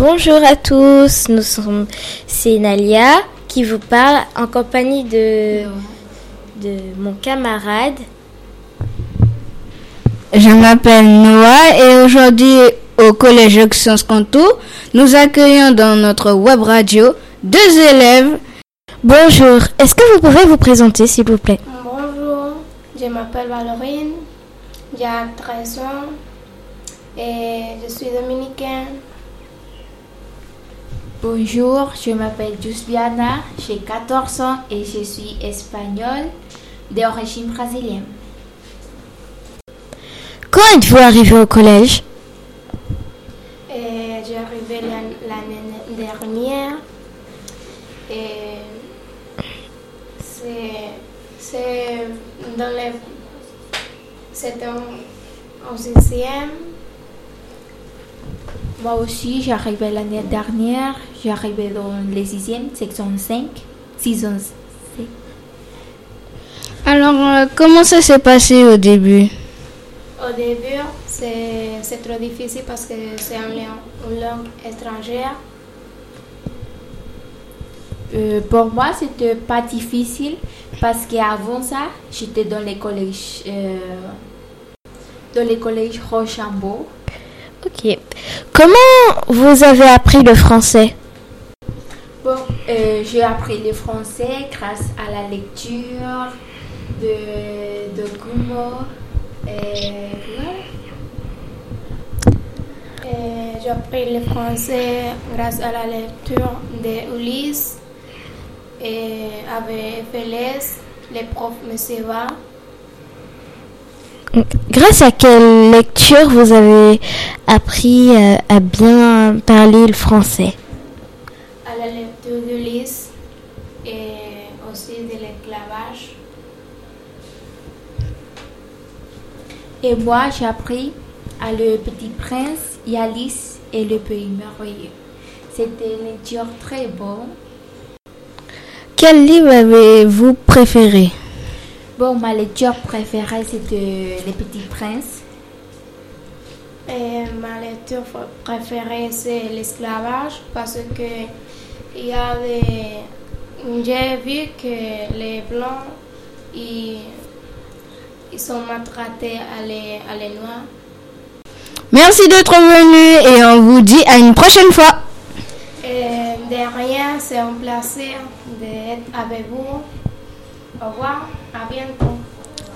Bonjour à tous, nous sommes c'est Nalia qui vous parle en compagnie de, de mon camarade. Je m'appelle Noah et aujourd'hui au collège Sciences Canto, nous accueillons dans notre web radio deux élèves. Bonjour, est-ce que vous pouvez vous présenter s'il vous plaît? Bonjour, je m'appelle Valorine, j'ai 13 ans et je suis dominicaine. Bonjour, je m'appelle Jusbiana, j'ai 14 ans et je suis espagnole d'origine brésilienne. Quand êtes-vous arrivé au collège? Et j'ai arrivé l'an- l'année dernière. Et c'est c'est dans les c'est en, en sixième Moi aussi, j'arrivais l'année dernière, j'arrivais dans les sixième, section 5, saison 5. Alors, euh, comment ça s'est passé au début? Au début, c'est c'est trop difficile parce que c'est une langue, une langue étrangère. Euh, pour moi, c'était pas difficile parce qu'avant ça, j'étais dans les collèges, euh, dans les collèges Rochambeau. Ok. Comment vous avez appris le français? Bon, euh, j'ai appris le français grâce à la lecture de, de Kumo. Et. Et J'ai appris le français grâce à la lecture de Ulysse et avec FLS, les profs me suivaient. Grâce à quelle lecture vous avez appris euh, à bien parler le français? À la lecture d'Ulysse et aussi de l'esclavage. Et moi, j'ai appris à Le Petit Prince, et Alice et le Pays Merveilleux. C'était une lecture très bonne. Quel livre avez-vous préféré? Bon, ma lecture préférée, c'était Le Petit Prince. Et ma lecture préférée, c'est l'esclavage parce que il y a des... J'ai vu que les blancs, ils, ils sont maltraités à les, à les noirs. Merci d'être venu et on vous dit à une prochaine fois. Et derrière, c'est un plaisir d'être avec vous. Au revoir, à bientôt.